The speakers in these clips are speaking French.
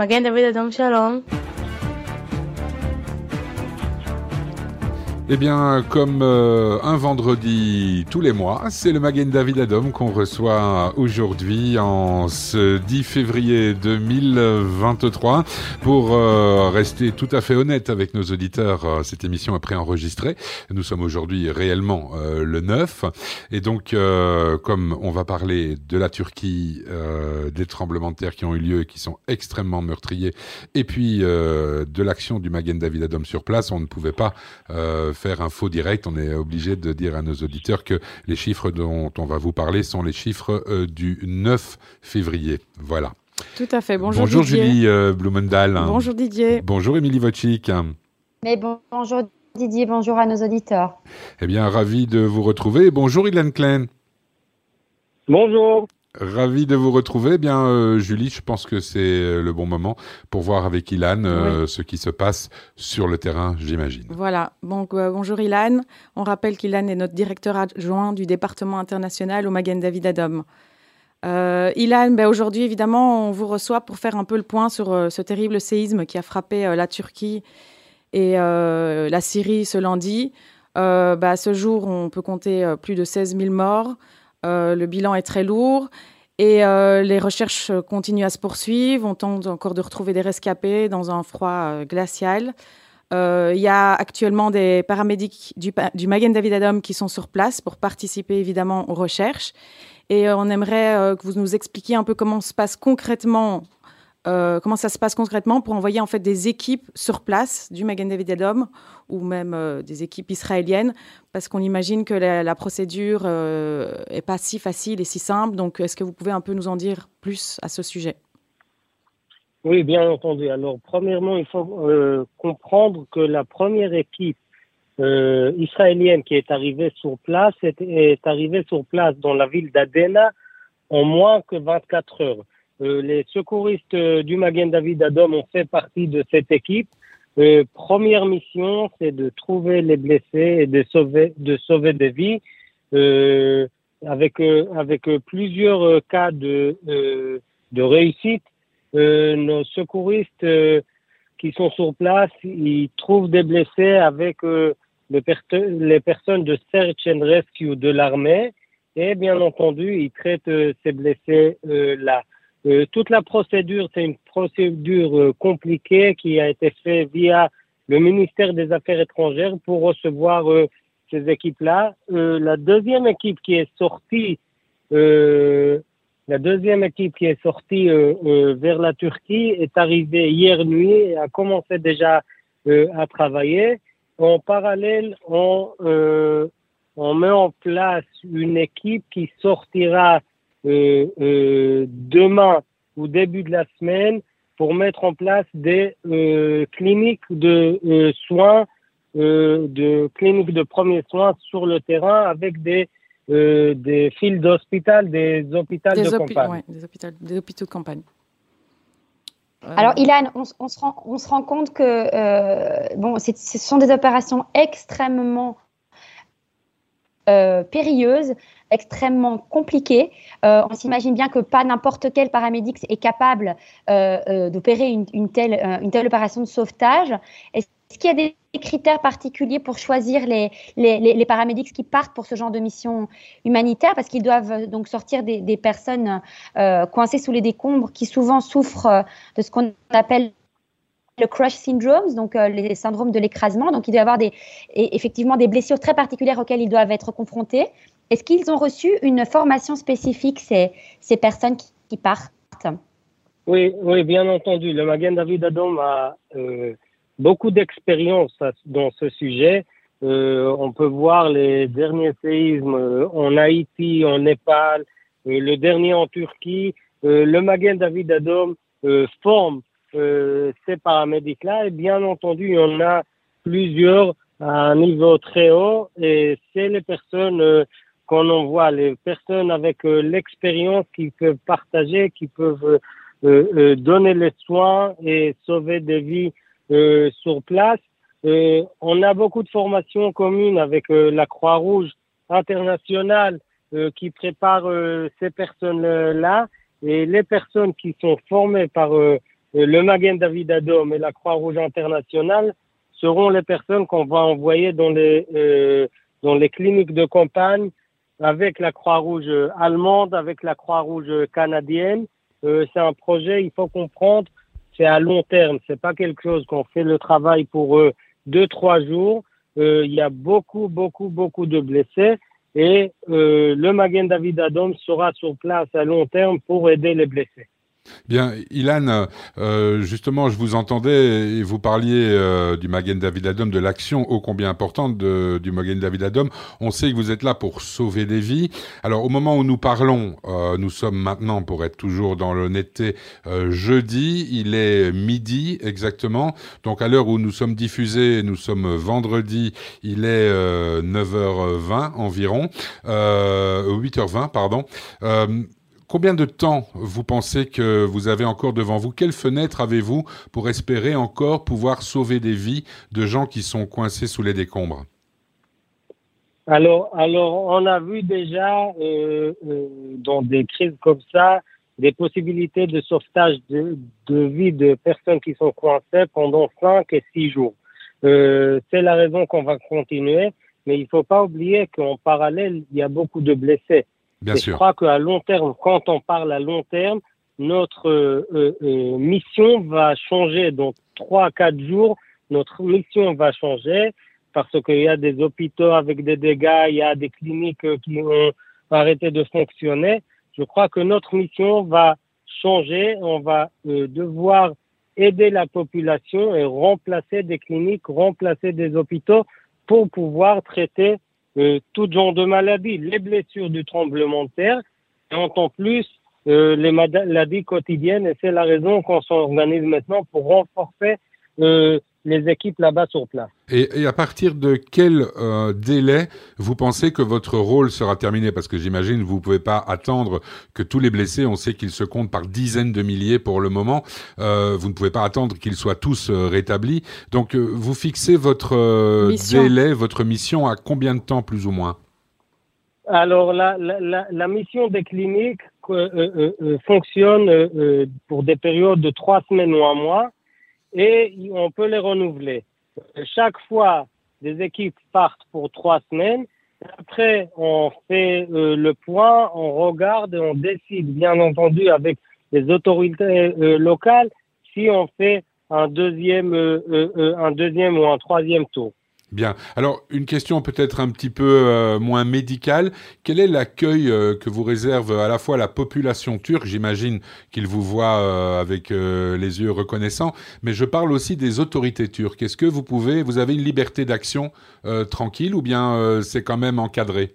מגן דוד אדום שלום. Eh bien, comme euh, un vendredi tous les mois, c'est le Magen David Adom qu'on reçoit aujourd'hui en ce 10 février 2023. Pour euh, rester tout à fait honnête avec nos auditeurs, euh, cette émission est préenregistrée. Nous sommes aujourd'hui réellement le 9. Et donc, comme on va parler de la Turquie, des tremblements de terre qui ont eu lieu et qui sont extrêmement meurtriers, et puis de l'action du Magen David Adom sur place, on ne pouvait pas faire un faux direct, on est obligé de dire à nos auditeurs que les chiffres dont on va vous parler sont les chiffres euh, du 9 février. Voilà. Tout à fait. Bonjour, bonjour Didier. Julie euh, Blumendal. Bonjour Didier. Bonjour Émilie Wojcik. Mais bonjour Didier, bonjour à nos auditeurs. Eh bien, ravi de vous retrouver. Bonjour Ilan Klein. Bonjour. Ravi de vous retrouver. Eh bien, euh, Julie, je pense que c'est euh, le bon moment pour voir avec Ilan euh, ce qui se passe sur le terrain, j'imagine. Voilà. Donc, bonjour Ilan. On rappelle qu'Ilan est notre directeur adjoint du département international au Magen David Adom. Ilan, ben, aujourd'hui, évidemment, on vous reçoit pour faire un peu le point sur ce terrible séisme qui a frappé la Turquie et la Syrie ce lundi. Ben, à ce jour, on peut compter plus de 16 000 morts. Euh, le bilan est très lourd. Et euh, les recherches continuent à se poursuivre. On tente encore de retrouver des rescapés dans un froid euh, glacial. Il y a actuellement des paramédics du, du Magen David Adom qui sont sur place pour participer évidemment aux recherches. Et on aimerait que vous nous expliquiez un peu comment se passe concrètement euh, comment ça se passe concrètement pour envoyer en fait des équipes sur place du Magen David Adom ou même euh, des équipes israéliennes parce qu'on imagine que la, procédure n'est euh, pas si facile et si simple. Donc, est-ce que vous pouvez un peu nous en dire plus à ce sujet? Oui, bien entendu. Alors, premièrement, il faut comprendre que la première équipe israélienne qui est arrivée sur place est, est arrivée sur place dans la ville d'Adena en moins que 24 heures. Euh, les secouristes euh, du Magen David Adom ont fait partie de cette équipe. Euh, première mission, c'est de trouver les blessés et de sauver, de sauver des vies. Euh, avec avec plusieurs cas de de réussite, nos secouristes qui sont sur place, ils trouvent des blessés avec les, les personnes de Search and Rescue de l'armée et bien entendu, ils traitent ces blessés là. Euh, toute la procédure, c'est une procédure euh, compliquée qui a été faite via le ministère des Affaires étrangères pour recevoir euh, ces équipes-là. la deuxième équipe qui est sortie, la deuxième équipe qui est sortie vers la Turquie est arrivée hier nuit et a commencé déjà à travailler. En parallèle, on, on met en place une équipe qui sortira demain ou début de la semaine pour mettre en place des euh, cliniques de soins, de cliniques de premiers soins sur le terrain avec des des fils d'hôpital, des hôpitaux de campagne. des, hôpitaux, des hôpitaux de campagne. Alors, Ilan, on, on, se rend, on, se rend, compte que euh, bon, ce sont des opérations extrêmement euh, périlleuses, extrêmement compliquées. Euh, on s'imagine bien que pas n'importe quel paramédic est capable euh, d'opérer une, telle, une telle opération de sauvetage. Est-ce qu'il y a des critères particuliers pour choisir les, les, les, paramédics qui partent pour ce genre de mission humanitaire? Parce qu'ils doivent donc sortir des personnes coincées sous les décombres qui souvent souffrent de ce qu'on appelle le crush syndrome, donc euh, les syndromes de l'écrasement. Donc, il doit y avoir des, effectivement des blessures très particulières auxquelles ils doivent être confrontés. Est-ce qu'ils ont reçu une formation spécifique, ces, ces personnes qui, partent? Oui, oui, bien entendu. Le Magen David Adom a euh, beaucoup d'expérience dans ce sujet. Euh, on peut voir les derniers séismes en Haïti, en Népal, le dernier en Turquie. le Magen David Adom forme euh, ces paramédics-là. Et bien entendu, il y en a plusieurs à un niveau très haut et c'est les personnes euh, qu'on envoie, les personnes avec euh, l'expérience qui peuvent partager, qui peuvent euh, donner les soins et sauver des vies sur place. on a beaucoup de formations communes avec la Croix-Rouge internationale qui prépare ces personnes-là et les personnes qui sont formées par le Magen David Adom et la Croix-Rouge internationale seront les personnes qu'on va envoyer dans les, euh, dans les cliniques de campagne avec la Croix-Rouge allemande, avec la Croix-Rouge canadienne. Euh, c'est un projet, il faut comprendre, c'est à long terme. C'est pas quelque chose qu'on fait le travail pour eux deux, trois jours. Euh, il y a beaucoup, beaucoup, beaucoup de blessés et euh, le Magen David Adom sera sur place à long terme pour aider les blessés. Bien, Ilan, euh, justement, je vous entendais et vous parliez euh, du Magen David Adom, de l'action ô combien importante du Magen David Adom. On sait que vous êtes là pour sauver des vies. Alors, au moment où nous parlons, euh, nous sommes maintenant, pour être toujours dans l'honnêteté, jeudi. Il est midi exactement. Donc, à l'heure où nous sommes diffusés, nous sommes vendredi. Il est 9h20 environ, 8h20 pardon. Combien de temps vous pensez que vous avez encore devant vous? Quelle fenêtre avez-vous pour espérer encore pouvoir sauver des vies de gens qui sont coincés sous les décombres? Alors, alors, on a vu déjà euh, euh, dans des crises comme ça des possibilités de sauvetage de, vie de personnes qui sont coincées pendant 5 et 6 jours. Euh, c'est la raison qu'on va continuer, mais il ne faut pas oublier qu'en parallèle, il y a beaucoup de blessés. Bien sûr. Je crois qu'à long terme, quand on parle à long terme, notre euh, euh, euh mission va changer. Donc, trois à quatre jours, notre mission va changer parce qu'il y a des hôpitaux avec des dégâts, il y a des cliniques euh, qui ont arrêté de fonctionner. Je crois que notre mission va changer. On va euh, devoir aider la population et remplacer des cliniques, remplacer des hôpitaux pour pouvoir traiter euh, tout genre de maladies, les blessures du tremblement de terre, et en plus euh, les maladies quotidiennes. Et c'est la raison qu'on s'organise maintenant pour renforcer euh, les équipes là-bas sur place. Et, à partir de quel euh, délai vous pensez que votre rôle sera terminé? Parce que j'imagine vous ne pouvez pas attendre que tous les blessés, on sait qu'ils se comptent par dizaines de milliers pour le moment, euh, vous ne pouvez pas attendre qu'ils soient tous euh, rétablis. Donc vous fixez votre délai, votre mission à combien de temps plus ou moins? Alors, la, la, la, mission des cliniques fonctionne pour des périodes de trois semaines ou un mois et on peut les renouveler. Chaque fois, des équipes partent pour trois semaines. Après, on fait euh, le point, on regarde et on décide, bien entendu, avec les autorités euh, locales, si on fait un deuxième, euh, un deuxième ou un troisième tour. Bien. Alors, une question peut-être un petit peu euh, moins médicale. Quel est l'accueil euh, que vous réserve à la fois la population turque J'imagine qu'ils vous voient euh, avec les yeux reconnaissants, mais je parle aussi des autorités turques. Est-ce que vous pouvez, vous avez une liberté d'action tranquille ou bien c'est quand même encadré?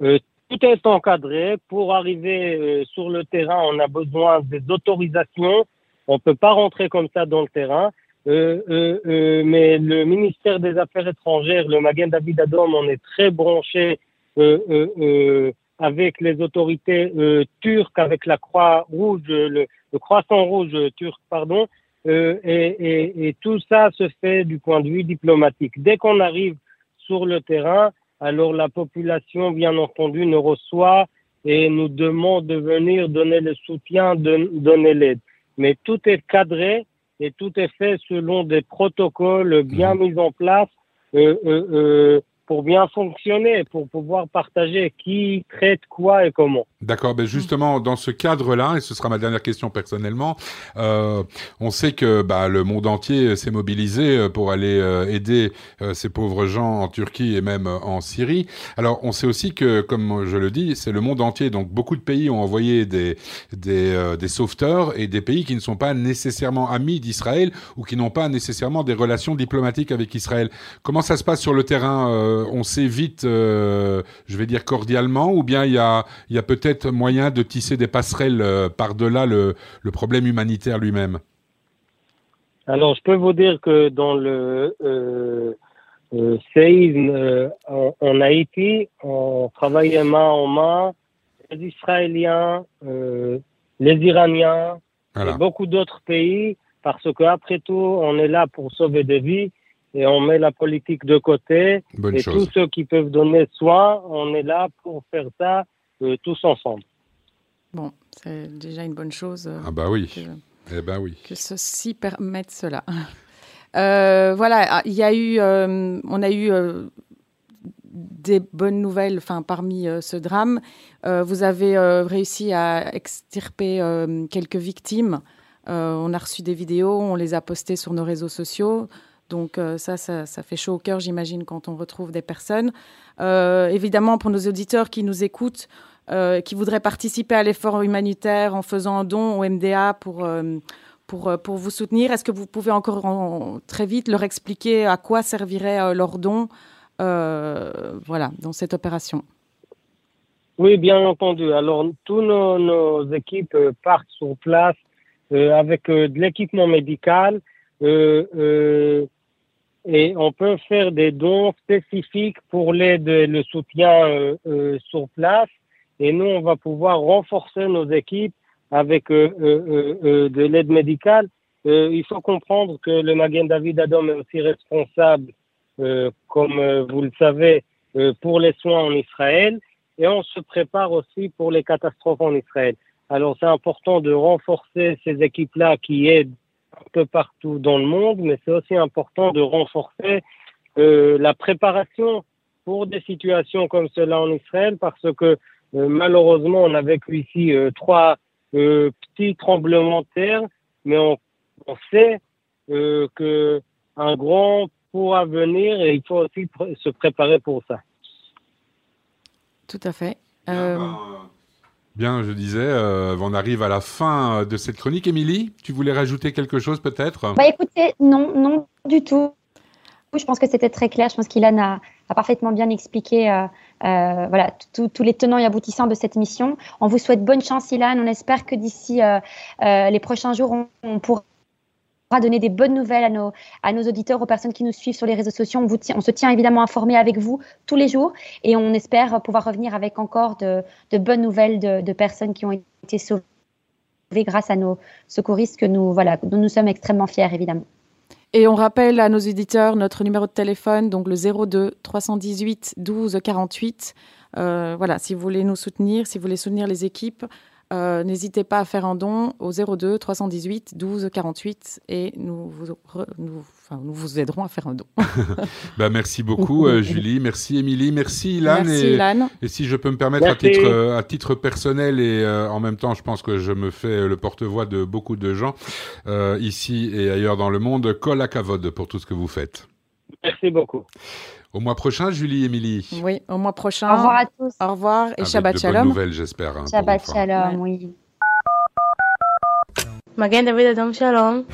Tout est encadré. Pour arriver sur le terrain, on a besoin des autorisations. On ne peut pas rentrer comme ça dans le terrain. Euh, euh, euh, mais le ministère des Affaires étrangères, le Magen David Adom, on est très branché avec les autorités turques, avec la Croix Rouge, le, Croissant Rouge turc, pardon, et, tout ça se fait du point de vue diplomatique. Dès qu'on arrive sur le terrain, alors la population, bien entendu, nous reçoit et nous demande de venir donner le soutien, donner l'aide. Mais tout est cadré et tout est fait selon des protocoles bien mhm. mis en place euh, euh, euh, pour bien fonctionner, pour pouvoir partager qui traite quoi et comment. D'accord, ben justement dans ce cadre-là, et ce sera ma dernière question personnellement, euh, on sait que bah, le monde entier s'est mobilisé euh, pour aller euh, aider euh, ces pauvres gens en Turquie et même en Syrie. Alors on sait aussi que, comme je le dis, c'est le monde entier, donc beaucoup de pays ont envoyé des des, des sauveteurs et des pays qui ne sont pas nécessairement amis d'Israël ou qui n'ont pas nécessairement des relations diplomatiques avec Israël. Comment ça se passe sur le terrain? Euh, on s'évite, euh, je vais dire cordialement, ou bien il y a, peut-être moyen de tisser des passerelles euh, par-delà le, problème humanitaire lui-même. Alors, je peux vous dire que dans le séisme en, Haïti, on travaillait main en main, les Israéliens, les Iraniens, et beaucoup d'autres pays, parce qu'après tout, on est là pour sauver des vies et on met la politique de côté. et tous ceux qui peuvent donner soin, on est là pour faire ça euh, tous ensemble. Bon, c'est déjà une bonne chose. Euh, ah bah oui. Eh ben oui. Que ceci permette cela. Euh, voilà, ah, il y a eu, euh, on a eu euh, des bonnes nouvelles, enfin parmi ce drame. vous avez réussi à extirper quelques victimes. on a reçu des vidéos, on les a postées sur nos réseaux sociaux. Donc ça, ça, ça, fait chaud au cœur, j'imagine, quand on retrouve des personnes. évidemment, pour nos auditeurs qui nous écoutent, qui voudraient participer à l'effort humanitaire en faisant un don au MDA pour pour, euh, pour vous soutenir. Est-ce que vous pouvez encore très vite leur expliquer à quoi servirait euh, leur don euh, voilà, dans cette opération? Oui, bien entendu. Alors, tous nos, équipes partent sur place avec de l'équipement médical et on peut faire des dons spécifiques pour l'aide et le soutien sur place. Et nous, on va pouvoir renforcer nos équipes avec euh, euh, euh, de l'aide médicale, il faut comprendre que le Magen David Adom est aussi responsable, comme vous le savez, pour les soins en Israël et on se prépare aussi pour les catastrophes en Israël. Alors c'est important de renforcer ces équipes-là qui aident un peu partout dans le monde, mais c'est aussi important de renforcer euh, la préparation pour des situations comme cela en Israël parce que euh, malheureusement on a vécu ici euh, trois euh, petit tremblement de terre, mais on, sait euh, que un grand pourra venir et il faut aussi se préparer pour ça. Tout à fait. Euh, bien, je disais, on arrive à la fin de cette chronique. Émilie, tu voulais rajouter quelque chose peut-être? Bah, Écoutez, non, non du tout. Je pense que c'était très clair. Je pense qu'Ilan a, parfaitement bien expliqué euh, euh, voilà, tous les tenants et aboutissants de cette mission. On vous souhaite bonne chance, Ilan. On espère que d'ici euh, les prochains jours, on, pourra donner des bonnes nouvelles à nos, à nos auditeurs, aux personnes qui nous suivent sur les réseaux sociaux. On se tient évidemment informé avec vous tous les jours et on espère pouvoir revenir avec encore de, de bonnes nouvelles de, de, personnes qui ont été sauvées grâce à nos secouristes que nous, voilà, dont nous sommes extrêmement fiers, évidemment. Et on rappelle à nos éditeurs notre numéro de téléphone, donc le 02 318 12 48. voilà, si vous voulez nous soutenir, si vous voulez soutenir les équipes, euh, n'hésitez pas à faire un don au 02 318 12 48 et nous vous, nous, nous vous aiderons à faire un don. bah, merci beaucoup euh, Julie, merci Émilie, merci Ilan. Merci et, Ilan. Et si je peux me permettre à titre, euh, à titre personnel et en même temps je pense que je me fais le porte-voix de beaucoup de gens ici et ailleurs dans le monde, col à cavode pour tout ce que vous faites. Merci beaucoup. Au mois prochain, Julie, Émilie. Oui, au mois prochain. Au revoir à tous. Au revoir et Avec Shabbat de Shalom. Bonnes nouvelles, j'espère. Hein, Shabbat Shalom, oui. Magen David Adam Shalom.